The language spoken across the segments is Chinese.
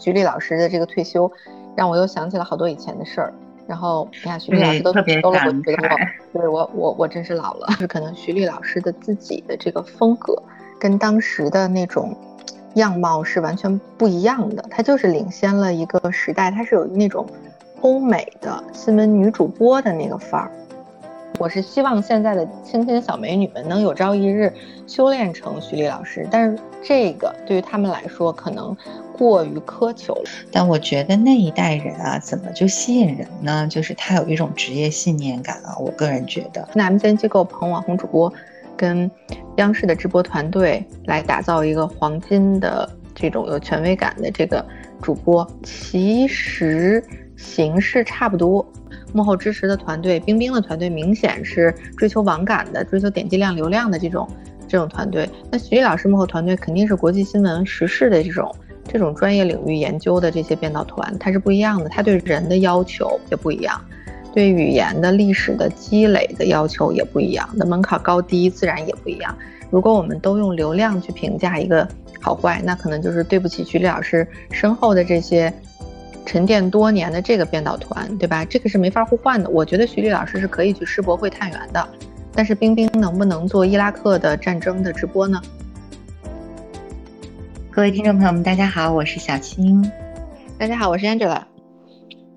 徐丽老师的这个退休，让我又想起了好多以前的事儿。然后你看徐丽老师都退休了，我觉得我，对我我我真是老了。就 是可能徐丽老师的自己的这个风格，跟当时的那种样貌是完全不一样的。她就是领先了一个时代，她是有那种欧美的新闻女主播的那个范儿。我是希望现在的青青小美女们能有朝一日修炼成徐丽老师，但是这个对于他们来说可能过于苛求了。但我觉得那一代人啊，怎么就吸引人呢？就是他有一种职业信念感啊。我个人觉得，那 MCN 机构捧网红主播，跟央视的直播团队来打造一个黄金的这种有权威感的这个主播，其实形式差不多。幕后支持的团队，冰冰的团队明显是追求网感的，追求点击量、流量的这种这种团队。那徐艺老师幕后团队肯定是国际新闻时事的这种这种专业领域研究的这些编导团，它是不一样的，它对人的要求也不一样，对语言的历史的积累的要求也不一样，那门槛高低自然也不一样。如果我们都用流量去评价一个好坏，那可能就是对不起徐丽老师身后的这些。沉淀多年的这个编导团，对吧？这个是没法互换的。我觉得徐丽老师是可以去世博会探员的，但是冰冰能不能做伊拉克的战争的直播呢？各位听众朋友们，大家好，我是小青。大家好，我是 Angela。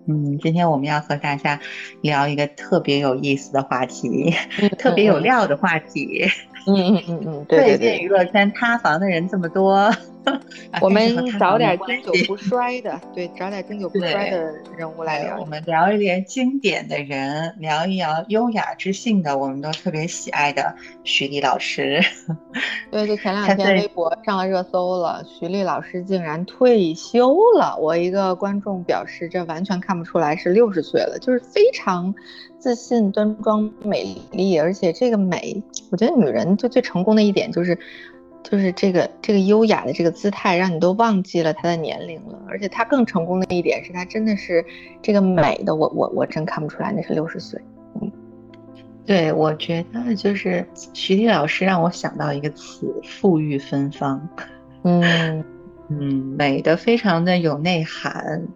嗯，今天我们要和大家聊一个特别有意思的话题，特别有料的话题。嗯嗯嗯嗯，对对对，娱乐圈塌房的人这么多。我们找点经久不衰的，对，找点经久不衰的人物来聊。我们聊一聊经典的人，聊一聊优雅知性的，我们都特别喜爱的徐丽老师。对，就前两天微博上了热搜了，徐丽老师竟然退休了。我一个观众表示，这完全看不出来是六十岁了，就是非常自信、端庄、美丽，而且这个美，我觉得女人就最成功的一点就是。就是这个这个优雅的这个姿态，让你都忘记了她的年龄了。而且她更成功的一点是，她真的是这个美的，我我我真看不出来那是六十岁。嗯，对，我觉得就是徐丽老师让我想到一个词：馥郁芬芳。嗯 嗯，美的非常的有内涵。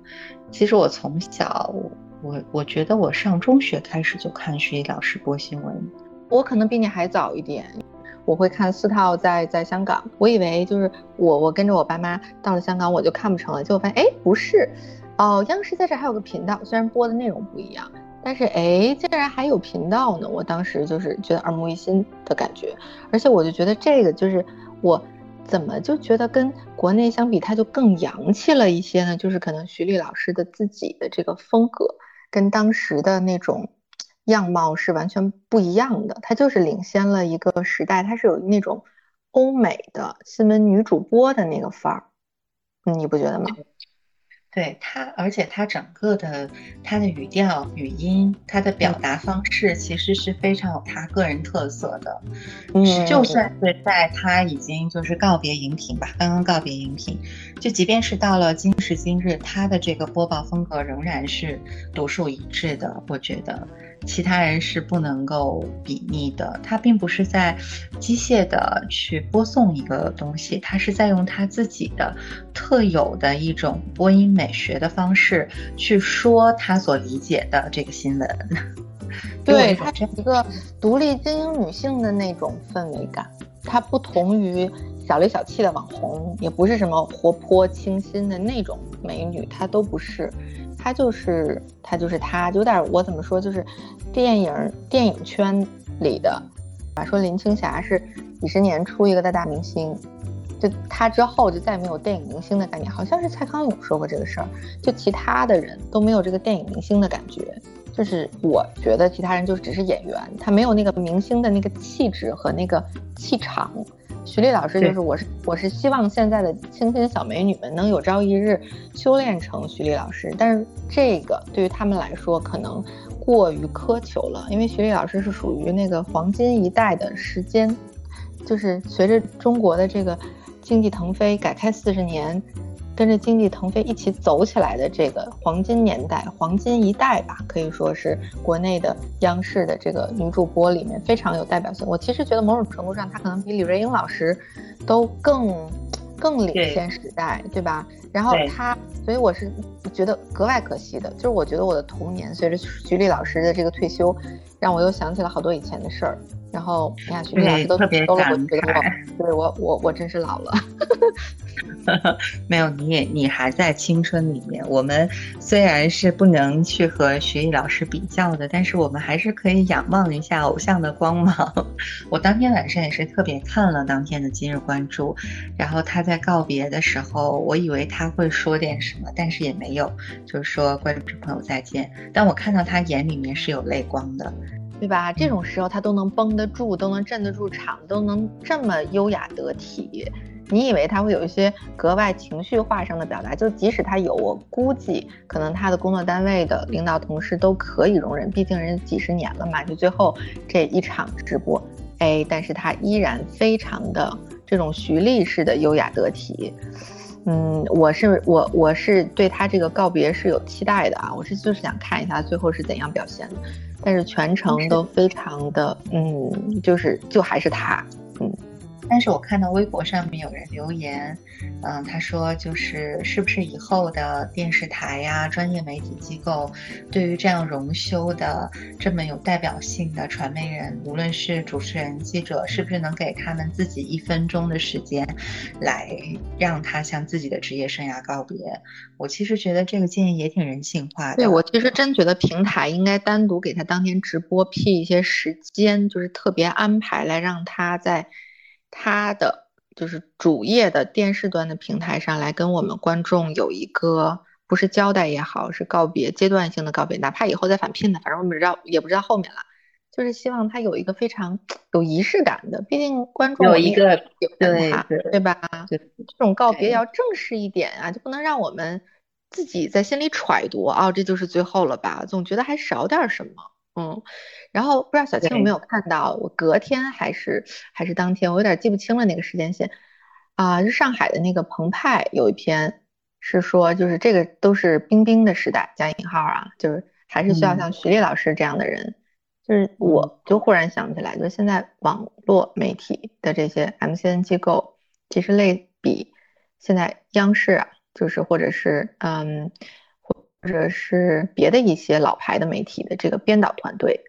其实我从小，我我觉得我上中学开始就看徐丽老师播新闻。我可能比你还早一点。我会看四套在在香港，我以为就是我我跟着我爸妈到了香港我就看不成了，结果发现哎不是，哦央视在这还有个频道，虽然播的内容不一样，但是哎竟然还有频道呢，我当时就是觉得耳目一新的感觉，而且我就觉得这个就是我怎么就觉得跟国内相比它就更洋气了一些呢？就是可能徐丽老师的自己的这个风格跟当时的那种。样貌是完全不一样的，她就是领先了一个时代，她是有那种欧美的新闻女主播的那个范儿，你不觉得吗？对他，而且他整个的他的语调、语音，他的表达方式，其实是非常有他个人特色的。嗯，就算是在他已经就是告别荧屏吧，刚刚告别荧屏，就即便是到了今时今日，他的这个播报风格仍然是独树一帜的。我觉得其他人是不能够比拟的。他并不是在机械的去播送一个东西，他是在用他自己的特有的一种播音美。学的方式去说他所理解的这个新闻，对，它是一个独立精英女性的那种氛围感。它不同于小里小气的网红，也不是什么活泼清新的那种美女，她都不是。他就是他就是他，有点我怎么说，就是电影电影圈里的，说林青霞是几十年出一个的大明星。就他之后就再也没有电影明星的概念，好像是蔡康永说过这个事儿。就其他的人都没有这个电影明星的感觉，就是我觉得其他人就只是演员，他没有那个明星的那个气质和那个气场。徐丽老师就是我是我是希望现在的青青小美女们能有朝一日修炼成徐丽老师，但是这个对于他们来说可能过于苛求了，因为徐丽老师是属于那个黄金一代的时间，就是随着中国的这个。经济腾飞，改开四十年，跟着经济腾飞一起走起来的这个黄金年代、黄金一代吧，可以说是国内的央视的这个女主播里面非常有代表性。我其实觉得某种程度上，她可能比李瑞英老师都更更领先时代，对吧？然后她，所以我是觉得格外可惜的，就是我觉得我的童年随着徐丽老师的这个退休，让我又想起了好多以前的事儿。然后徐丽老师都特别感慨，对我我我真是老了。没有，你也你还在青春里面。我们虽然是不能去和徐艺老师比较的，但是我们还是可以仰望一下偶像的光芒。我当天晚上也是特别看了当天的今日关注，然后他在告别的时候，我以为他会说点什么，但是也没有，就是说观众朋友再见。但我看到他眼里面是有泪光的，对吧？这种时候他都能绷得住，都能镇得住场，都能这么优雅得体。你以为他会有一些格外情绪化上的表达，就即使他有，我估计可能他的工作单位的领导同事都可以容忍，毕竟人几十年了嘛。就最后这一场直播，哎，但是他依然非常的这种徐丽式的优雅得体。嗯，我是我我是对他这个告别是有期待的啊，我是就是想看一下最后是怎样表现的，但是全程都非常的，嗯，就是就还是他，嗯。但是我看到微博上面有人留言，嗯，他说就是是不是以后的电视台呀、专业媒体机构，对于这样荣休的这么有代表性的传媒人，无论是主持人、记者，是不是能给他们自己一分钟的时间，来让他向自己的职业生涯告别？我其实觉得这个建议也挺人性化的。对我其实真觉得平台应该单独给他当天直播辟一些时间，就是特别安排来让他在。他的就是主页的电视端的平台上来跟我们观众有一个不是交代也好，是告别阶段性的告别，哪怕以后再返聘的，反正我们不知道也不知道后面了，就是希望他有一个非常有仪式感的，毕竟观众有一个对对吧？这种告别要正式一点啊，就不能让我们自己在心里揣度啊，这就是最后了吧？总觉得还少点什么。嗯，然后不知道小青有没有看到，我隔天还是还是当天，我有点记不清了那个时间线啊。是上海的那个澎湃有一篇是说，就是这个都是冰冰的时代加引号啊，就是还是需要像徐丽老师这样的人。就是我就忽然想起来，就现在网络媒体的这些 MCN 机构，其实类比现在央视啊，就是或者是嗯。或者是别的一些老牌的媒体的这个编导团队，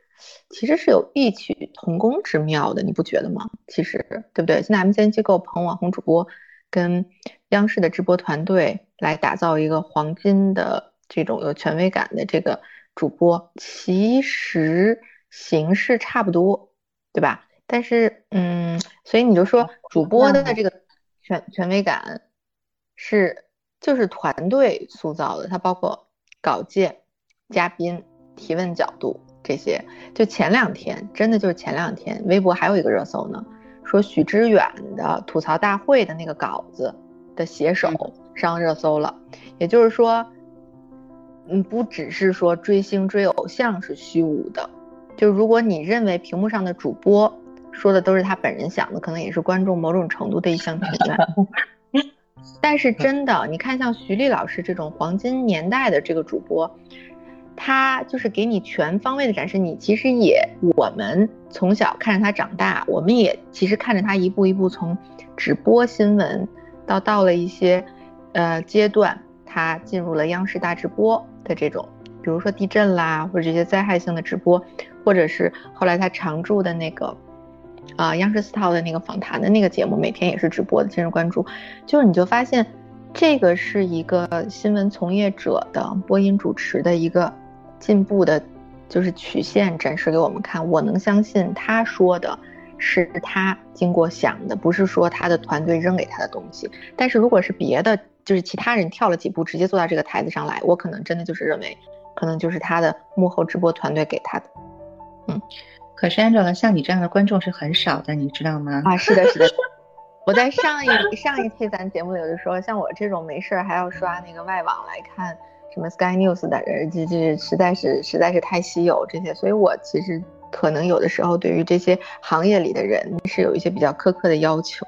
其实是有异曲同工之妙的，你不觉得吗？其实对不对？现在 M C N 机构捧网红主播，跟央视的直播团队来打造一个黄金的这种有权威感的这个主播，其实形式差不多，对吧？但是，嗯，所以你就说主播的这个权权威感是就是团队塑造的，它包括。稿件、嘉宾、提问角度这些，就前两天，真的就是前两天，微博还有一个热搜呢，说许知远的吐槽大会的那个稿子的写手上热搜了。也就是说，嗯，不只是说追星追偶像是虚无的，就如果你认为屏幕上的主播说的都是他本人想的，可能也是观众某种程度的一厢情愿。但是真的，你看像徐丽老师这种黄金年代的这个主播，他就是给你全方位的展示。你其实也，我们从小看着他长大，我们也其实看着他一步一步从直播新闻到到了一些呃阶段，他进入了央视大直播的这种，比如说地震啦，或者这些灾害性的直播，或者是后来他常驻的那个。啊，央视四套的那个访谈的那个节目，每天也是直播的，今日关注，就是你就发现，这个是一个新闻从业者的播音主持的一个进步的，就是曲线展示给我们看。我能相信他说的是他经过想的，不是说他的团队扔给他的东西。但是如果是别的，就是其他人跳了几步直接坐到这个台子上来，我可能真的就是认为，可能就是他的幕后直播团队给他的，嗯。可是 Angela，像你这样的观众是很少的，你知道吗？啊，是的，是的。我在上一上一期咱节目里就说，像我这种没事还要刷那个外网来看什么 Sky News 的人，这这实在是实在是太稀有这些，所以我其实可能有的时候对于这些行业里的人是有一些比较苛刻的要求。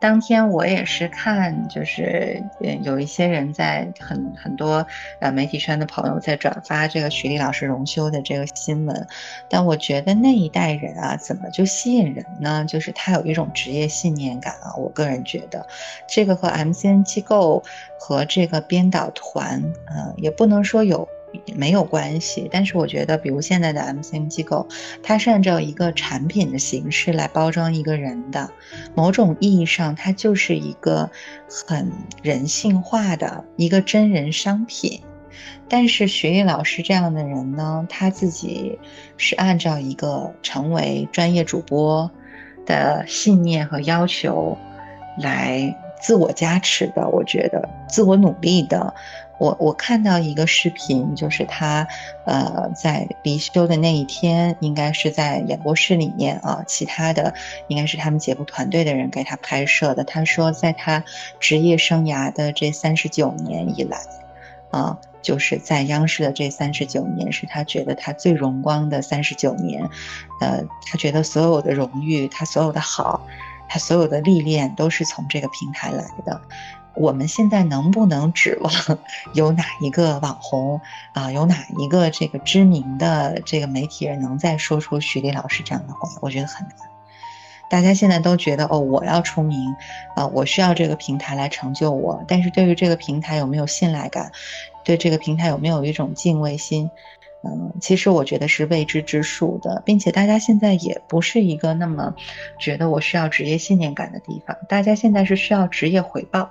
当天我也是看，就是有一些人在很很多呃媒体圈的朋友在转发这个徐丽老师荣休的这个新闻，但我觉得那一代人啊，怎么就吸引人呢？就是他有一种职业信念感啊。我个人觉得，这个和 MCN 机构和这个编导团，呃，也不能说有。没有关系，但是我觉得，比如现在的 MCN 机构，它是按照一个产品的形式来包装一个人的，某种意义上，它就是一个很人性化的一个真人商品。但是徐艺老师这样的人呢，他自己是按照一个成为专业主播的信念和要求来自我加持的，我觉得自我努力的。我我看到一个视频，就是他，呃，在离休的那一天，应该是在演播室里面啊，其他的应该是他们节目团队的人给他拍摄的。他说，在他职业生涯的这三十九年以来，啊，就是在央视的这三十九年，是他觉得他最荣光的三十九年，呃，他觉得所有的荣誉，他所有的好，他所有的历练，都是从这个平台来的。我们现在能不能指望 有哪一个网红啊，有哪一个这个知名的这个媒体人能再说出徐丽老师这样的话？我觉得很难。大家现在都觉得哦，我要出名，啊，我需要这个平台来成就我。但是对于这个平台有没有信赖感，对这个平台有没有一种敬畏心，嗯，其实我觉得是未知之数的，并且大家现在也不是一个那么觉得我需要职业信念感的地方，大家现在是需要职业回报。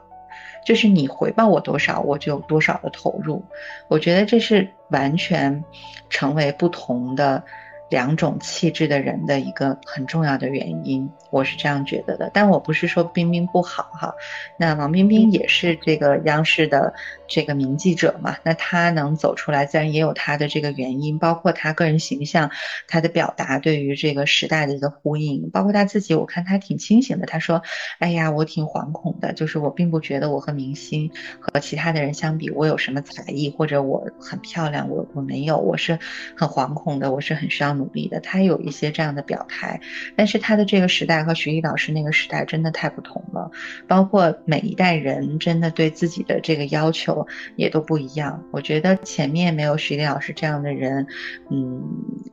就是你回报我多少，我就有多少的投入。我觉得这是完全成为不同的。两种气质的人的一个很重要的原因，我是这样觉得的。但我不是说冰冰不好哈，那王冰冰也是这个央视的这个名记者嘛，那她能走出来，自然也有她的这个原因，包括她个人形象，她的表达对于这个时代的一个呼应，包括她自己，我看她挺清醒的。她说：“哎呀，我挺惶恐的，就是我并不觉得我和明星和其他的人相比，我有什么才艺或者我很漂亮，我我没有，我是很惶恐的，我是很需要。”努力的，他有一些这样的表态，但是他的这个时代和徐艺老师那个时代真的太不同了，包括每一代人真的对自己的这个要求也都不一样。我觉得前面没有徐艺老师这样的人，嗯，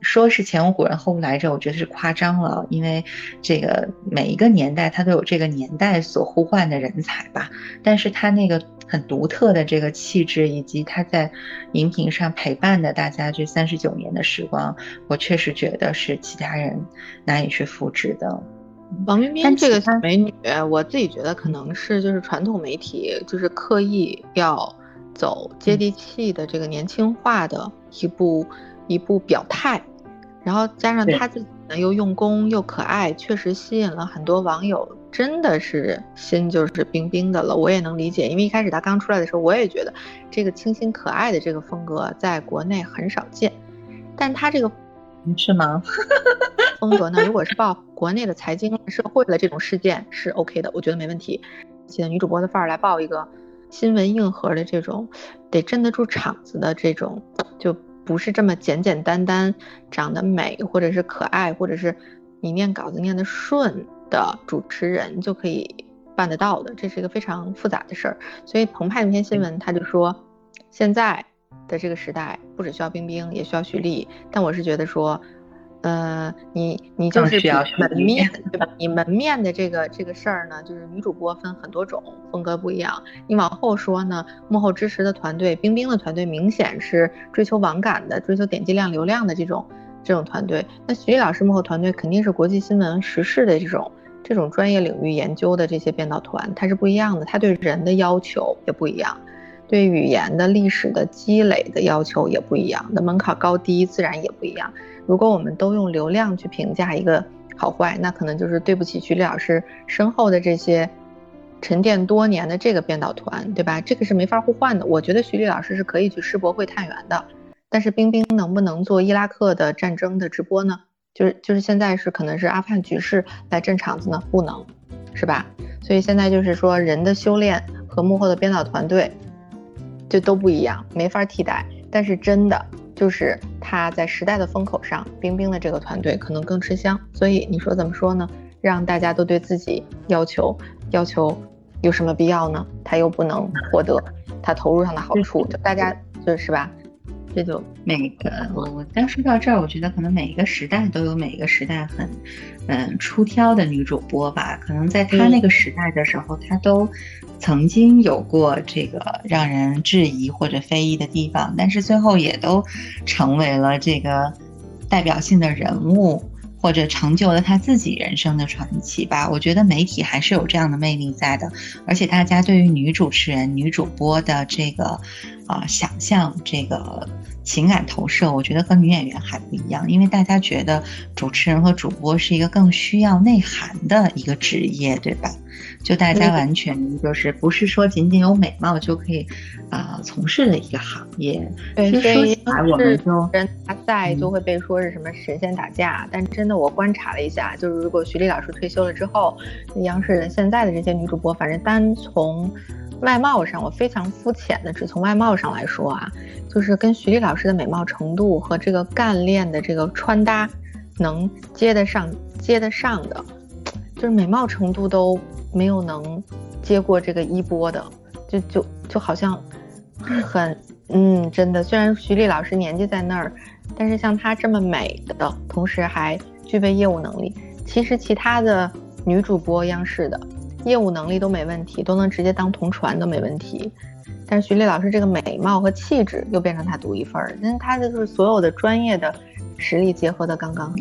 说是前无古人后无来者，我觉得是夸张了，因为这个每一个年代他都有这个年代所呼唤的人才吧，但是他那个。很独特的这个气质，以及他在荧屏上陪伴的大家这三十九年的时光，我确实觉得是其他人难以去复制的。王冰冰这个美女，我自己觉得可能是就是传统媒体就是刻意要走接地气的这个年轻化的一部一部表态，然后加上她自己呢又用功又可爱，确实吸引了很多网友。真的是心就是冰冰的了，我也能理解，因为一开始她刚出来的时候，我也觉得这个清新可爱的这个风格在国内很少见，但她这个是吗？风格呢？如果是报国内的财经社会的这种事件是 OK 的，我觉得没问题。记得女主播的范儿来报一个新闻硬核的这种，得镇得住场子的这种，就不是这么简简单单长得美或者是可爱，或者是你念稿子念得顺。的主持人就可以办得到的，这是一个非常复杂的事儿。所以澎湃那篇新闻他就说，现在的这个时代不只需要冰冰，也需要徐丽。但我是觉得说，呃，你你就是门面对吧？你门面的这个这个事儿呢，就是女主播分很多种，风格不一样。你往后说呢，幕后支持的团队，冰冰的团队明显是追求网感的，追求点击量、流量的这种这种团队。那徐丽老师幕后团队肯定是国际新闻、时事的这种。这种专业领域研究的这些编导团，它是不一样的，它对人的要求也不一样，对语言的历史的积累的要求也不一样，那门槛高低自然也不一样。如果我们都用流量去评价一个好坏，那可能就是对不起徐丽老师身后的这些沉淀多年的这个编导团，对吧？这个是没法互换的。我觉得徐丽老师是可以去世博会探员的，但是冰冰能不能做伊拉克的战争的直播呢？就是就是现在是可能是阿富汗局势来镇场子呢，不能，是吧？所以现在就是说人的修炼和幕后的编导团队，就都不一样，没法替代。但是真的就是他在时代的风口上，冰冰的这个团队可能更吃香。所以你说怎么说呢？让大家都对自己要求要求有什么必要呢？他又不能获得他投入上的好处，就大家就是吧？这就每个我我刚说到这儿，我觉得可能每一个时代都有每一个时代很嗯出挑的女主播吧。可能在她那个时代的时候，她都曾经有过这个让人质疑或者非议的地方，但是最后也都成为了这个代表性的人物。或者成就了她自己人生的传奇吧。我觉得媒体还是有这样的魅力在的，而且大家对于女主持人、女主播的这个啊想象、这个情感投射，我觉得和女演员还不一样。因为大家觉得主持人和主播是一个更需要内涵的一个职业，对吧？就大家完全就是不是说仅仅有美貌就可以啊从事的一个行业。对，说起来我们就人大赛就会被说是什么神仙打架，但真的我观察了一下，就是如果徐丽老师退休了之后，央视的现在的这些女主播，反正单从外貌上，我非常肤浅的只从外貌上来说啊，就是跟徐丽老师的美貌程度和这个干练的这个穿搭能接得上接得上的，就是美貌程度都。没有能接过这个衣钵的，就就就好像很嗯，真的。虽然徐丽老师年纪在那儿，但是像她这么美的，同时还具备业务能力，其实其他的女主播央视的业务能力都没问题，都能直接当同传都没问题。但是徐丽老师这个美貌和气质又变成她独一份儿，因为她就是所有的专业的实力结合的刚刚。